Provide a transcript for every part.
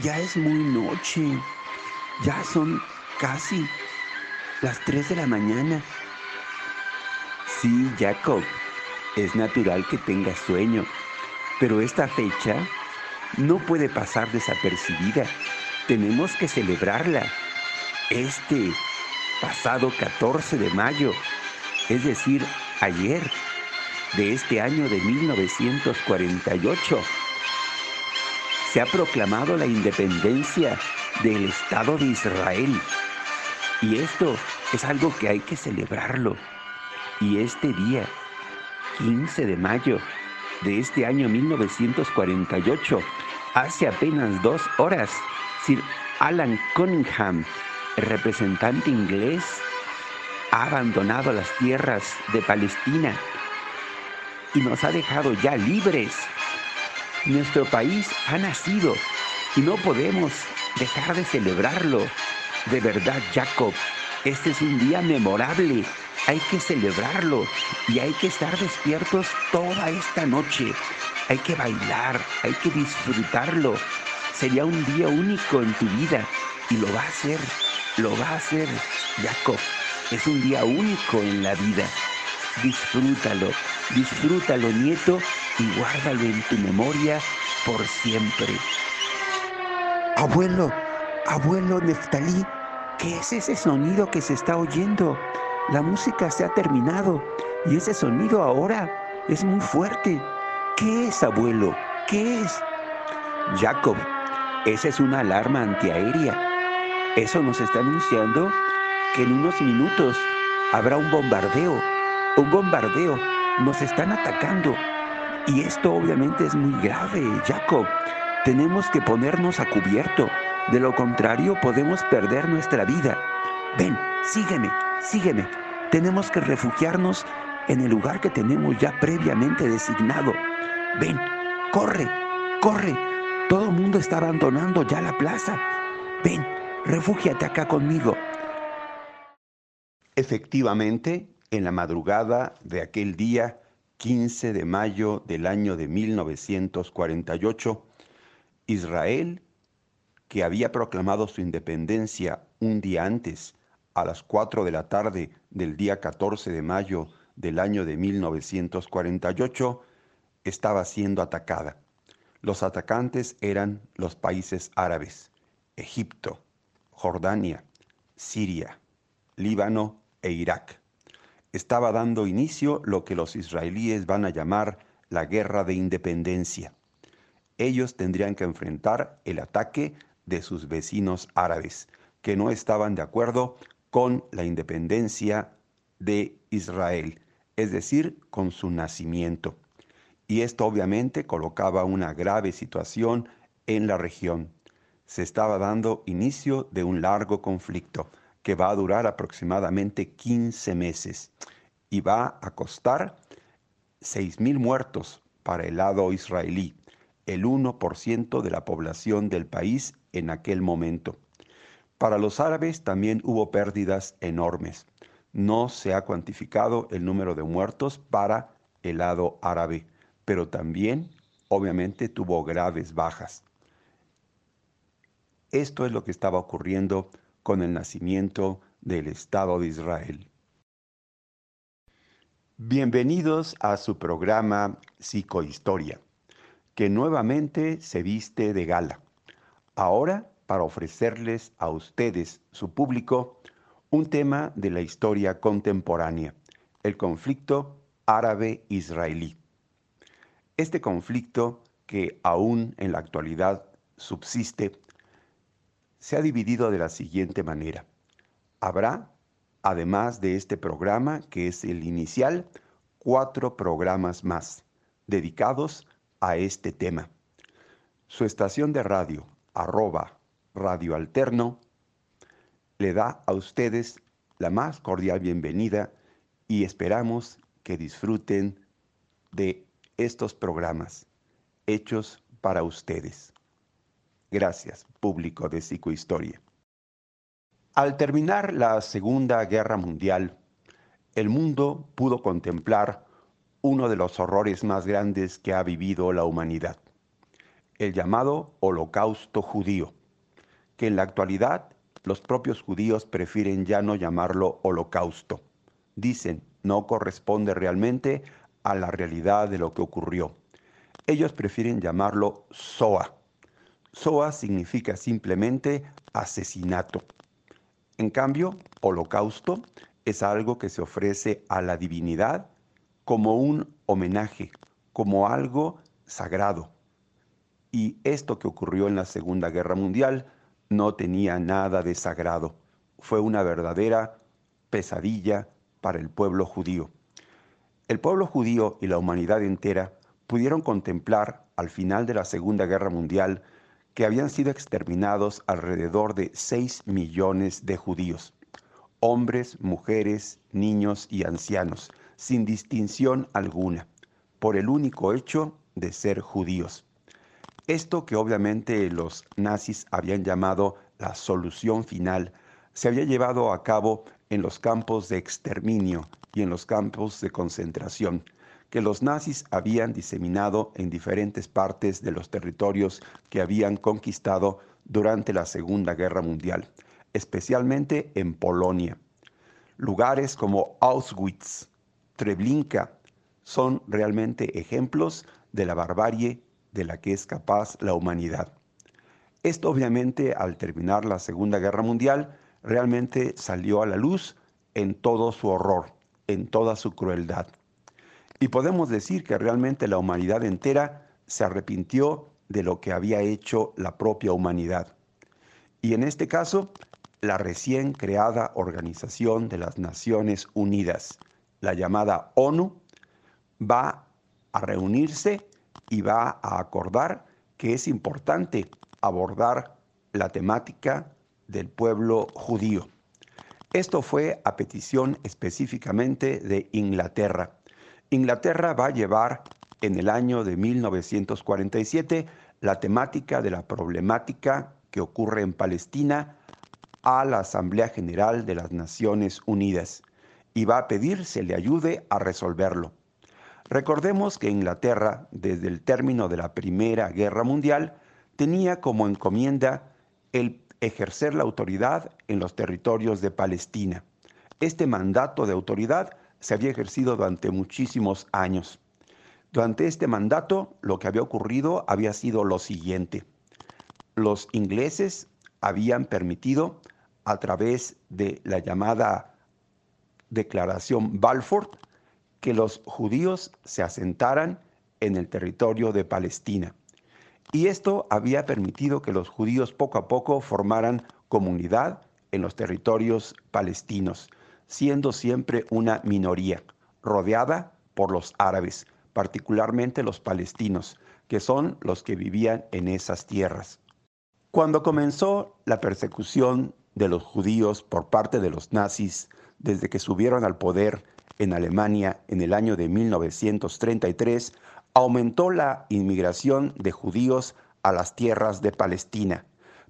Ya es muy noche. Ya son casi las 3 de la mañana. Sí, Jacob, es natural que tengas sueño, pero esta fecha no puede pasar desapercibida. Tenemos que celebrarla. Este pasado 14 de mayo, es decir, ayer de este año de 1948 se ha proclamado la independencia del Estado de Israel. Y esto es algo que hay que celebrarlo. Y este día, 15 de mayo de este año 1948, hace apenas dos horas, Sir Alan Cunningham, representante inglés, ha abandonado las tierras de Palestina y nos ha dejado ya libres nuestro país ha nacido y no podemos dejar de celebrarlo. De verdad, Jacob, este es un día memorable. Hay que celebrarlo y hay que estar despiertos toda esta noche. Hay que bailar, hay que disfrutarlo. Sería un día único en tu vida y lo va a hacer, lo va a hacer, Jacob. Es un día único en la vida. Disfrútalo, disfrútalo, nieto, y guárdalo en tu memoria por siempre. Abuelo, abuelo Neftalí, ¿qué es ese sonido que se está oyendo? La música se ha terminado y ese sonido ahora es muy fuerte. ¿Qué es, abuelo? ¿Qué es? Jacob, esa es una alarma antiaérea. Eso nos está anunciando que en unos minutos habrá un bombardeo. Un bombardeo. Nos están atacando. Y esto obviamente es muy grave, Jacob. Tenemos que ponernos a cubierto. De lo contrario, podemos perder nuestra vida. Ven, sígueme, sígueme. Tenemos que refugiarnos en el lugar que tenemos ya previamente designado. Ven, corre, corre. Todo el mundo está abandonando ya la plaza. Ven, refúgiate acá conmigo. Efectivamente, en la madrugada de aquel día, 15 de mayo del año de 1948, Israel, que había proclamado su independencia un día antes, a las 4 de la tarde del día 14 de mayo del año de 1948, estaba siendo atacada. Los atacantes eran los países árabes, Egipto, Jordania, Siria, Líbano e Irak estaba dando inicio lo que los israelíes van a llamar la guerra de independencia. Ellos tendrían que enfrentar el ataque de sus vecinos árabes, que no estaban de acuerdo con la independencia de Israel, es decir, con su nacimiento. Y esto obviamente colocaba una grave situación en la región. Se estaba dando inicio de un largo conflicto que va a durar aproximadamente 15 meses y va a costar 6.000 muertos para el lado israelí, el 1% de la población del país en aquel momento. Para los árabes también hubo pérdidas enormes. No se ha cuantificado el número de muertos para el lado árabe, pero también obviamente tuvo graves bajas. Esto es lo que estaba ocurriendo con el nacimiento del Estado de Israel. Bienvenidos a su programa Psicohistoria, que nuevamente se viste de gala. Ahora para ofrecerles a ustedes, su público, un tema de la historia contemporánea, el conflicto árabe-israelí. Este conflicto, que aún en la actualidad subsiste, se ha dividido de la siguiente manera. Habrá, además de este programa, que es el inicial, cuatro programas más dedicados a este tema. Su estación de radio, arroba Radio Alterno, le da a ustedes la más cordial bienvenida y esperamos que disfruten de estos programas hechos para ustedes. Gracias, público de Psicohistoria. Al terminar la Segunda Guerra Mundial, el mundo pudo contemplar uno de los horrores más grandes que ha vivido la humanidad, el llamado Holocausto judío, que en la actualidad los propios judíos prefieren ya no llamarlo holocausto. Dicen, no corresponde realmente a la realidad de lo que ocurrió. Ellos prefieren llamarlo SOA. SOA significa simplemente asesinato. En cambio, holocausto es algo que se ofrece a la divinidad como un homenaje, como algo sagrado. Y esto que ocurrió en la Segunda Guerra Mundial no tenía nada de sagrado. Fue una verdadera pesadilla para el pueblo judío. El pueblo judío y la humanidad entera pudieron contemplar al final de la Segunda Guerra Mundial que habían sido exterminados alrededor de 6 millones de judíos, hombres, mujeres, niños y ancianos, sin distinción alguna, por el único hecho de ser judíos. Esto que obviamente los nazis habían llamado la solución final, se había llevado a cabo en los campos de exterminio y en los campos de concentración, que los nazis habían diseminado en diferentes partes de los territorios que habían conquistado durante la Segunda Guerra Mundial, especialmente en Polonia. Lugares como Auschwitz, Treblinka, son realmente ejemplos de la barbarie de la que es capaz la humanidad. Esto obviamente al terminar la Segunda Guerra Mundial realmente salió a la luz en todo su horror, en toda su crueldad. Y podemos decir que realmente la humanidad entera se arrepintió de lo que había hecho la propia humanidad. Y en este caso, la recién creada Organización de las Naciones Unidas, la llamada ONU, va a reunirse y va a acordar que es importante abordar la temática del pueblo judío. Esto fue a petición específicamente de Inglaterra. Inglaterra va a llevar en el año de 1947 la temática de la problemática que ocurre en Palestina a la Asamblea General de las Naciones Unidas y va a pedir se le ayude a resolverlo. Recordemos que Inglaterra, desde el término de la Primera Guerra Mundial, tenía como encomienda el ejercer la autoridad en los territorios de Palestina. Este mandato de autoridad se había ejercido durante muchísimos años. Durante este mandato lo que había ocurrido había sido lo siguiente. Los ingleses habían permitido, a través de la llamada Declaración Balfour, que los judíos se asentaran en el territorio de Palestina. Y esto había permitido que los judíos poco a poco formaran comunidad en los territorios palestinos, siendo siempre una minoría, rodeada por los árabes, particularmente los palestinos, que son los que vivían en esas tierras. Cuando comenzó la persecución de los judíos por parte de los nazis, desde que subieron al poder en Alemania en el año de 1933, aumentó la inmigración de judíos a las tierras de Palestina,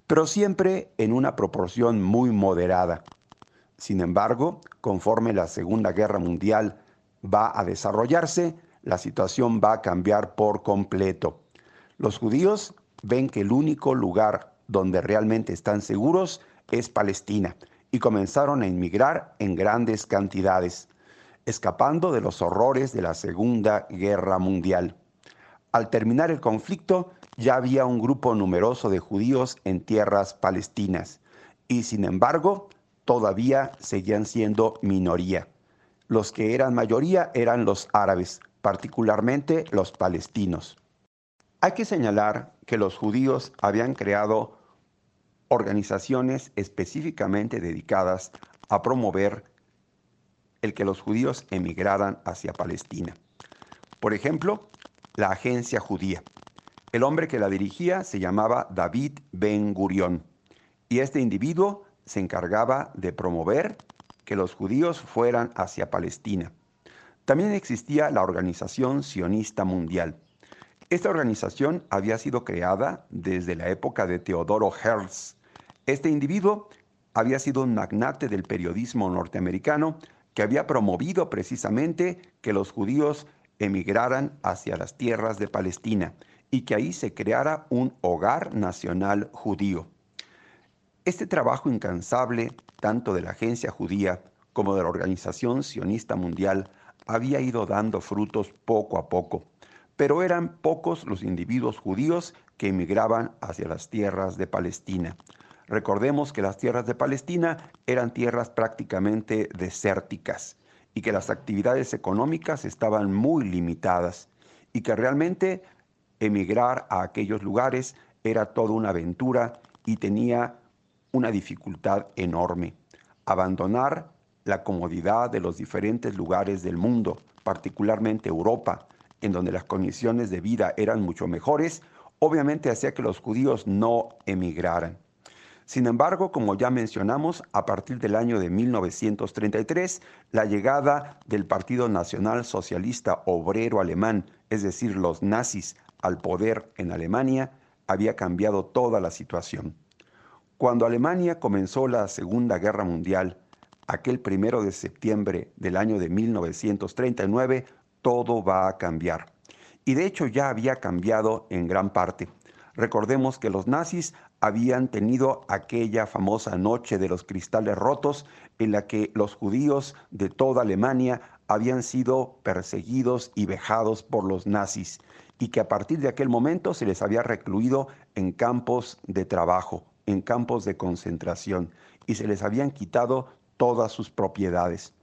pero siempre en una proporción muy moderada. Sin embargo, conforme la Segunda Guerra Mundial va a desarrollarse, la situación va a cambiar por completo. Los judíos ven que el único lugar donde realmente están seguros es Palestina y comenzaron a inmigrar en grandes cantidades escapando de los horrores de la Segunda Guerra Mundial. Al terminar el conflicto, ya había un grupo numeroso de judíos en tierras palestinas y sin embargo todavía seguían siendo minoría. Los que eran mayoría eran los árabes, particularmente los palestinos. Hay que señalar que los judíos habían creado organizaciones específicamente dedicadas a promover el que los judíos emigraran hacia Palestina. Por ejemplo, la Agencia Judía. El hombre que la dirigía se llamaba David Ben Gurión y este individuo se encargaba de promover que los judíos fueran hacia Palestina. También existía la Organización Sionista Mundial. Esta organización había sido creada desde la época de Teodoro Herzl. Este individuo había sido un magnate del periodismo norteamericano que había promovido precisamente que los judíos emigraran hacia las tierras de Palestina y que ahí se creara un hogar nacional judío. Este trabajo incansable, tanto de la agencia judía como de la Organización Sionista Mundial, había ido dando frutos poco a poco, pero eran pocos los individuos judíos que emigraban hacia las tierras de Palestina. Recordemos que las tierras de Palestina eran tierras prácticamente desérticas y que las actividades económicas estaban muy limitadas y que realmente emigrar a aquellos lugares era toda una aventura y tenía una dificultad enorme. Abandonar la comodidad de los diferentes lugares del mundo, particularmente Europa, en donde las condiciones de vida eran mucho mejores, obviamente hacía que los judíos no emigraran. Sin embargo, como ya mencionamos, a partir del año de 1933, la llegada del Partido Nacional Socialista Obrero Alemán, es decir, los nazis, al poder en Alemania, había cambiado toda la situación. Cuando Alemania comenzó la Segunda Guerra Mundial, aquel primero de septiembre del año de 1939, todo va a cambiar. Y de hecho ya había cambiado en gran parte. Recordemos que los nazis habían tenido aquella famosa noche de los cristales rotos en la que los judíos de toda Alemania habían sido perseguidos y vejados por los nazis y que a partir de aquel momento se les había recluido en campos de trabajo en campos de concentración y se les habían quitado todas sus propiedades.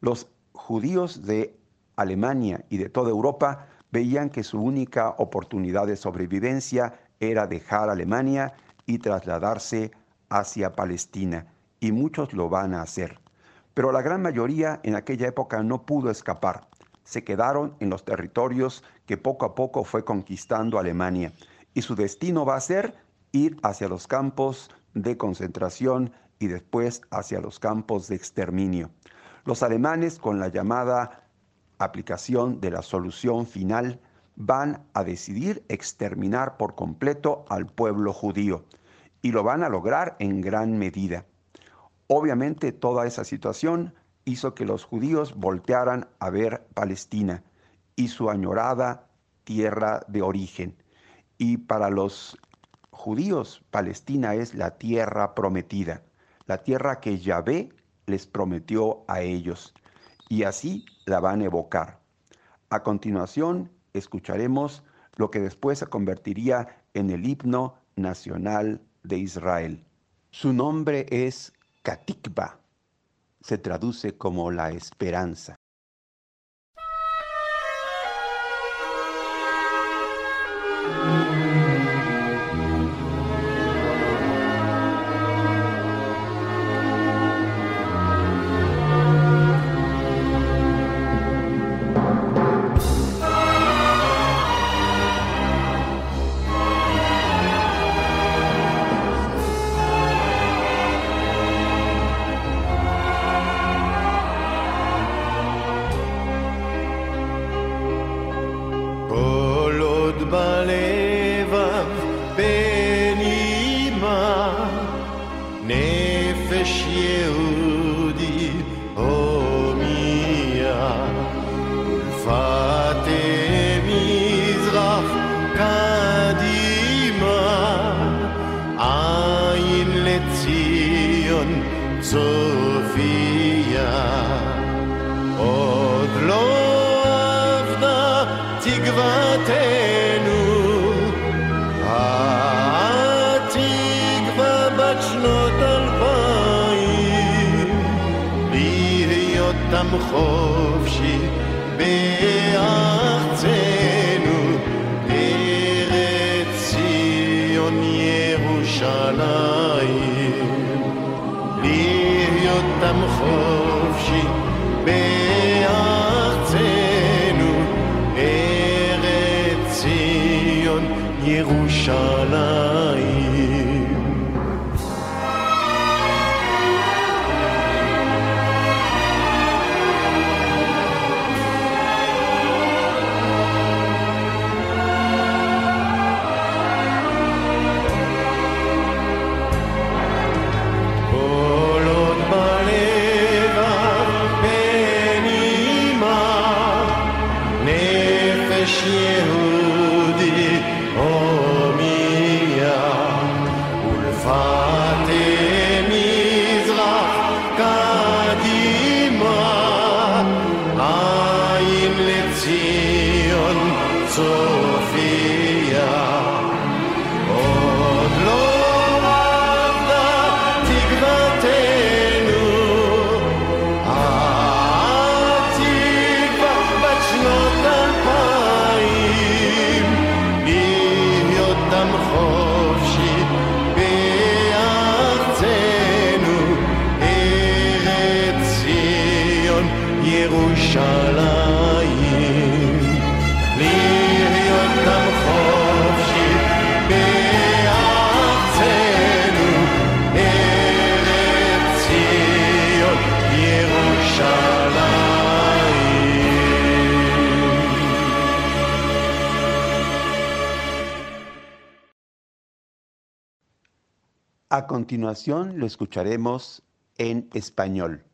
Los judíos de Alemania y de toda Europa veían que su única oportunidad de sobrevivencia era dejar Alemania y trasladarse hacia Palestina, y muchos lo van a hacer. Pero la gran mayoría en aquella época no pudo escapar. Se quedaron en los territorios que poco a poco fue conquistando Alemania, y su destino va a ser ir hacia los campos de concentración y después hacia los campos de exterminio. Los alemanes, con la llamada aplicación de la solución final, van a decidir exterminar por completo al pueblo judío y lo van a lograr en gran medida. Obviamente toda esa situación hizo que los judíos voltearan a ver Palestina y su añorada tierra de origen. Y para los judíos, Palestina es la tierra prometida, la tierra que Yahvé les prometió a ellos, y así la van a evocar. A continuación, escucharemos lo que después se convertiría en el himno nacional de Israel. Su nombre es Katikba, se traduce como la esperanza. la soul. A continuación lo escucharemos en español.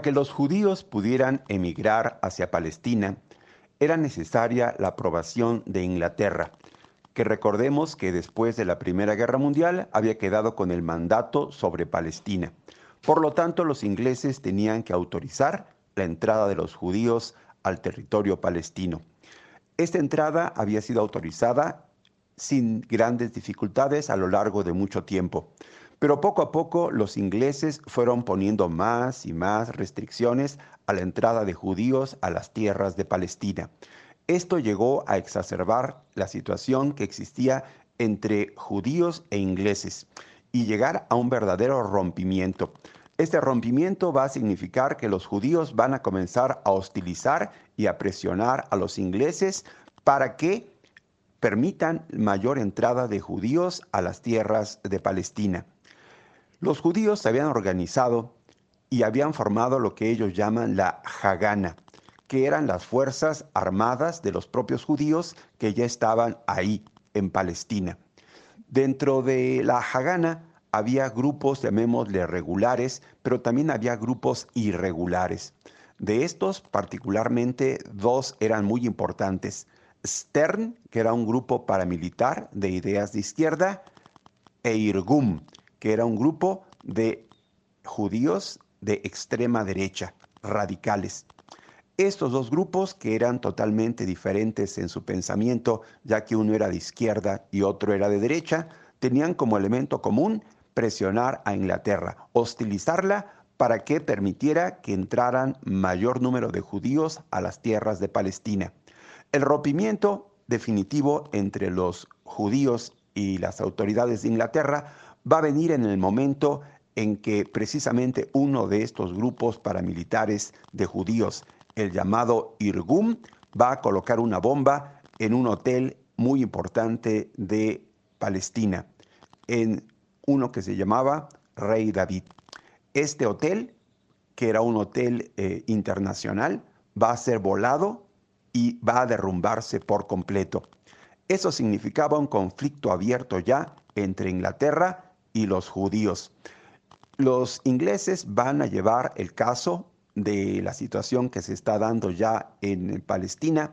Para que los judíos pudieran emigrar hacia Palestina, era necesaria la aprobación de Inglaterra, que recordemos que después de la Primera Guerra Mundial había quedado con el mandato sobre Palestina. Por lo tanto, los ingleses tenían que autorizar la entrada de los judíos al territorio palestino. Esta entrada había sido autorizada sin grandes dificultades a lo largo de mucho tiempo. Pero poco a poco los ingleses fueron poniendo más y más restricciones a la entrada de judíos a las tierras de Palestina. Esto llegó a exacerbar la situación que existía entre judíos e ingleses y llegar a un verdadero rompimiento. Este rompimiento va a significar que los judíos van a comenzar a hostilizar y a presionar a los ingleses para que permitan mayor entrada de judíos a las tierras de Palestina. Los judíos se habían organizado y habían formado lo que ellos llaman la Hagana, que eran las fuerzas armadas de los propios judíos que ya estaban ahí en Palestina. Dentro de la Hagana había grupos, llamémosle regulares, pero también había grupos irregulares. De estos, particularmente, dos eran muy importantes. Stern, que era un grupo paramilitar de ideas de izquierda, e Irgum, que era un grupo de judíos de extrema derecha, radicales. Estos dos grupos, que eran totalmente diferentes en su pensamiento, ya que uno era de izquierda y otro era de derecha, tenían como elemento común presionar a Inglaterra, hostilizarla para que permitiera que entraran mayor número de judíos a las tierras de Palestina. El rompimiento definitivo entre los judíos y las autoridades de Inglaterra va a venir en el momento en que precisamente uno de estos grupos paramilitares de judíos, el llamado Irgum, va a colocar una bomba en un hotel muy importante de Palestina, en uno que se llamaba Rey David. Este hotel, que era un hotel eh, internacional, va a ser volado y va a derrumbarse por completo. Eso significaba un conflicto abierto ya entre Inglaterra y los judíos. Los ingleses van a llevar el caso de la situación que se está dando ya en Palestina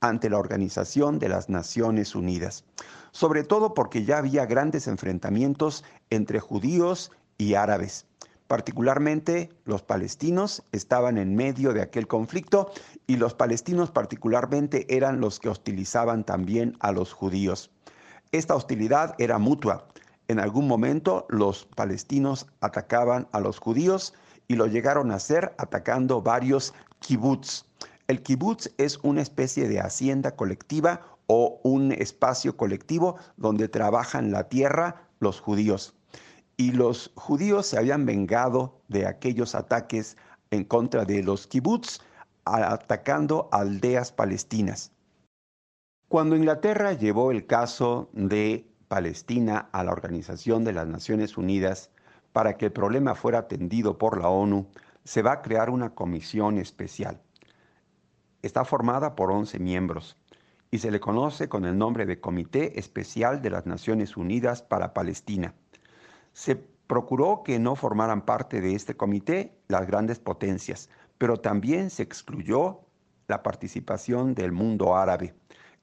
ante la Organización de las Naciones Unidas, sobre todo porque ya había grandes enfrentamientos entre judíos y árabes. Particularmente los palestinos estaban en medio de aquel conflicto y los palestinos particularmente eran los que hostilizaban también a los judíos. Esta hostilidad era mutua. En algún momento los palestinos atacaban a los judíos y lo llegaron a hacer atacando varios kibbutz. El kibbutz es una especie de hacienda colectiva o un espacio colectivo donde trabajan la tierra los judíos y los judíos se habían vengado de aquellos ataques en contra de los kibbutz, atacando aldeas palestinas. Cuando Inglaterra llevó el caso de Palestina a la Organización de las Naciones Unidas para que el problema fuera atendido por la ONU, se va a crear una comisión especial. Está formada por 11 miembros y se le conoce con el nombre de Comité Especial de las Naciones Unidas para Palestina. Se procuró que no formaran parte de este comité las grandes potencias, pero también se excluyó la participación del mundo árabe.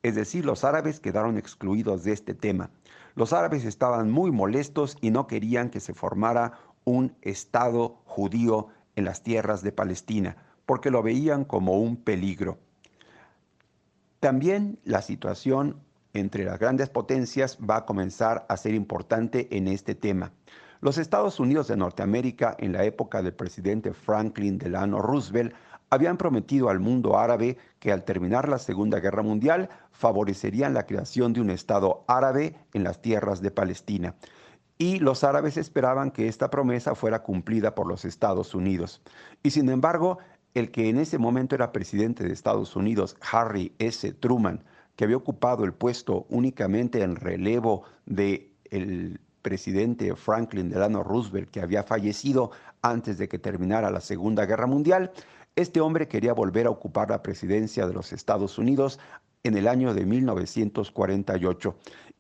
Es decir, los árabes quedaron excluidos de este tema. Los árabes estaban muy molestos y no querían que se formara un Estado judío en las tierras de Palestina, porque lo veían como un peligro. También la situación entre las grandes potencias va a comenzar a ser importante en este tema. Los Estados Unidos de Norteamérica, en la época del presidente Franklin Delano Roosevelt, habían prometido al mundo árabe que al terminar la Segunda Guerra Mundial favorecerían la creación de un Estado árabe en las tierras de Palestina. Y los árabes esperaban que esta promesa fuera cumplida por los Estados Unidos. Y sin embargo, el que en ese momento era presidente de Estados Unidos, Harry S. Truman, que había ocupado el puesto únicamente en relevo de presidente Franklin Delano Roosevelt, que había fallecido antes de que terminara la Segunda Guerra Mundial, este hombre quería volver a ocupar la presidencia de los Estados Unidos en el año de 1948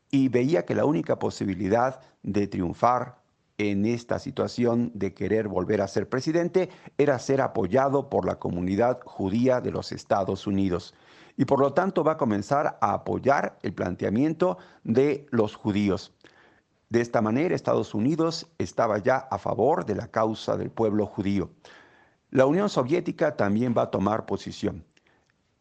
y veía que la única posibilidad de triunfar en esta situación de querer volver a ser presidente era ser apoyado por la comunidad judía de los Estados Unidos. Y por lo tanto va a comenzar a apoyar el planteamiento de los judíos. De esta manera, Estados Unidos estaba ya a favor de la causa del pueblo judío. La Unión Soviética también va a tomar posición.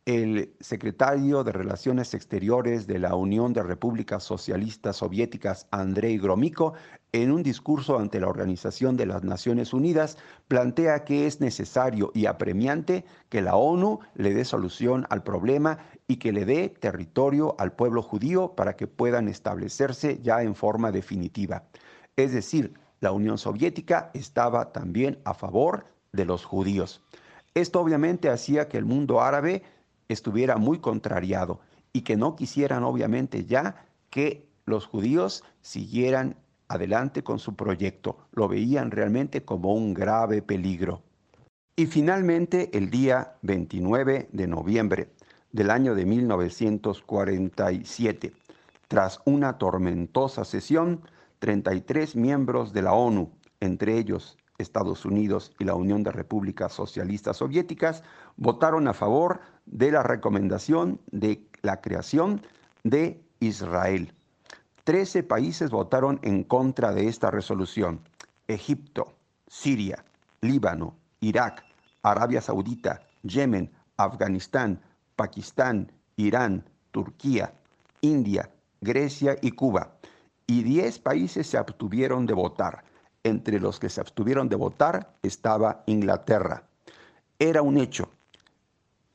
El secretario de Relaciones Exteriores de la Unión de Repúblicas Socialistas Soviéticas, Andrei Gromyko, en un discurso ante la Organización de las Naciones Unidas, plantea que es necesario y apremiante que la ONU le dé solución al problema y que le dé territorio al pueblo judío para que puedan establecerse ya en forma definitiva. Es decir, la Unión Soviética estaba también a favor de los judíos. Esto obviamente hacía que el mundo árabe estuviera muy contrariado y que no quisieran obviamente ya que los judíos siguieran adelante con su proyecto. Lo veían realmente como un grave peligro. Y finalmente, el día 29 de noviembre del año de 1947, tras una tormentosa sesión, 33 miembros de la ONU, entre ellos Estados Unidos y la Unión de Repúblicas Socialistas Soviéticas, votaron a favor de la recomendación de la creación de Israel. Trece países votaron en contra de esta resolución. Egipto, Siria, Líbano, Irak, Arabia Saudita, Yemen, Afganistán, Pakistán, Irán, Turquía, India, Grecia y Cuba. Y diez países se abstuvieron de votar. Entre los que se abstuvieron de votar estaba Inglaterra. Era un hecho.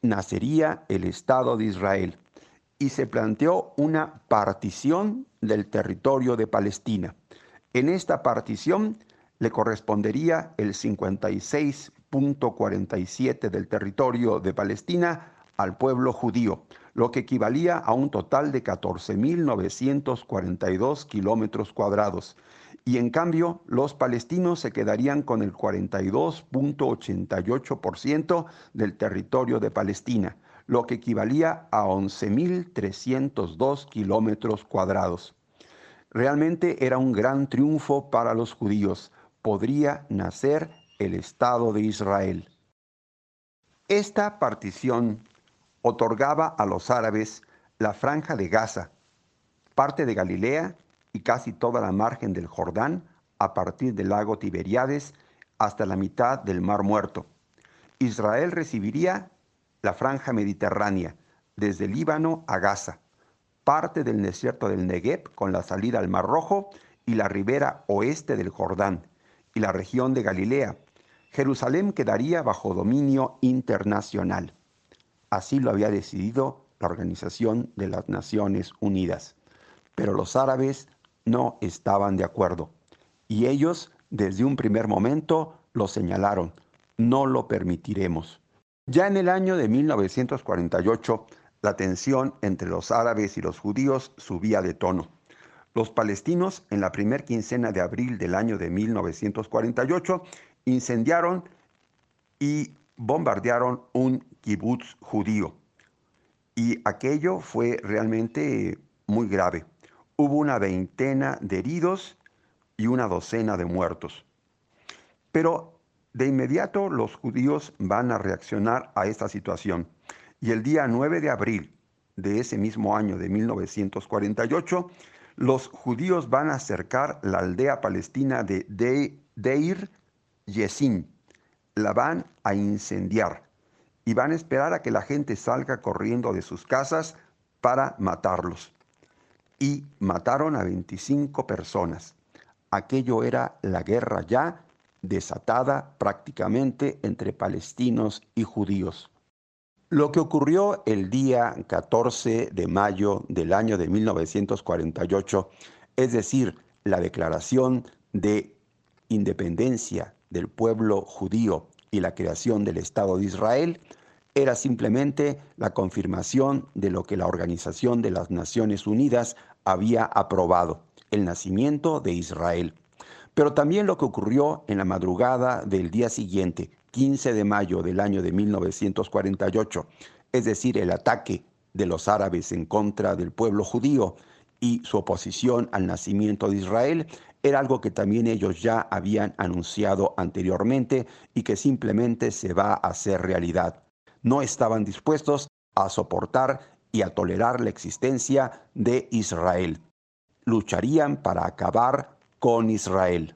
Nacería el Estado de Israel y se planteó una partición del territorio de Palestina. En esta partición le correspondería el 56.47 del territorio de Palestina al pueblo judío, lo que equivalía a un total de 14.942 kilómetros cuadrados. Y en cambio, los palestinos se quedarían con el 42.88% del territorio de Palestina, lo que equivalía a 11.302 kilómetros cuadrados. Realmente era un gran triunfo para los judíos. Podría nacer el Estado de Israel. Esta partición otorgaba a los árabes la franja de Gaza, parte de Galilea y casi toda la margen del Jordán a partir del lago Tiberiades hasta la mitad del Mar Muerto. Israel recibiría la franja mediterránea, desde Líbano a Gaza, parte del desierto del Negev con la salida al Mar Rojo y la ribera oeste del Jordán, y la región de Galilea. Jerusalén quedaría bajo dominio internacional. Así lo había decidido la Organización de las Naciones Unidas. Pero los árabes no estaban de acuerdo. Y ellos, desde un primer momento, lo señalaron. No lo permitiremos. Ya en el año de 1948, la tensión entre los árabes y los judíos subía de tono. Los palestinos, en la primer quincena de abril del año de 1948, incendiaron y bombardearon un kibutz judío. Y aquello fue realmente muy grave. Hubo una veintena de heridos y una docena de muertos. Pero de inmediato los judíos van a reaccionar a esta situación. Y el día 9 de abril de ese mismo año de 1948, los judíos van a acercar la aldea palestina de Deir Yesin. La van a incendiar y van a esperar a que la gente salga corriendo de sus casas para matarlos. Y mataron a 25 personas. Aquello era la guerra ya desatada prácticamente entre palestinos y judíos. Lo que ocurrió el día 14 de mayo del año de 1948, es decir, la declaración de independencia del pueblo judío y la creación del Estado de Israel, era simplemente la confirmación de lo que la Organización de las Naciones Unidas había aprobado, el nacimiento de Israel. Pero también lo que ocurrió en la madrugada del día siguiente, 15 de mayo del año de 1948, es decir, el ataque de los árabes en contra del pueblo judío y su oposición al nacimiento de Israel, era algo que también ellos ya habían anunciado anteriormente y que simplemente se va a hacer realidad. No estaban dispuestos a soportar y a tolerar la existencia de Israel. Lucharían para acabar con Israel.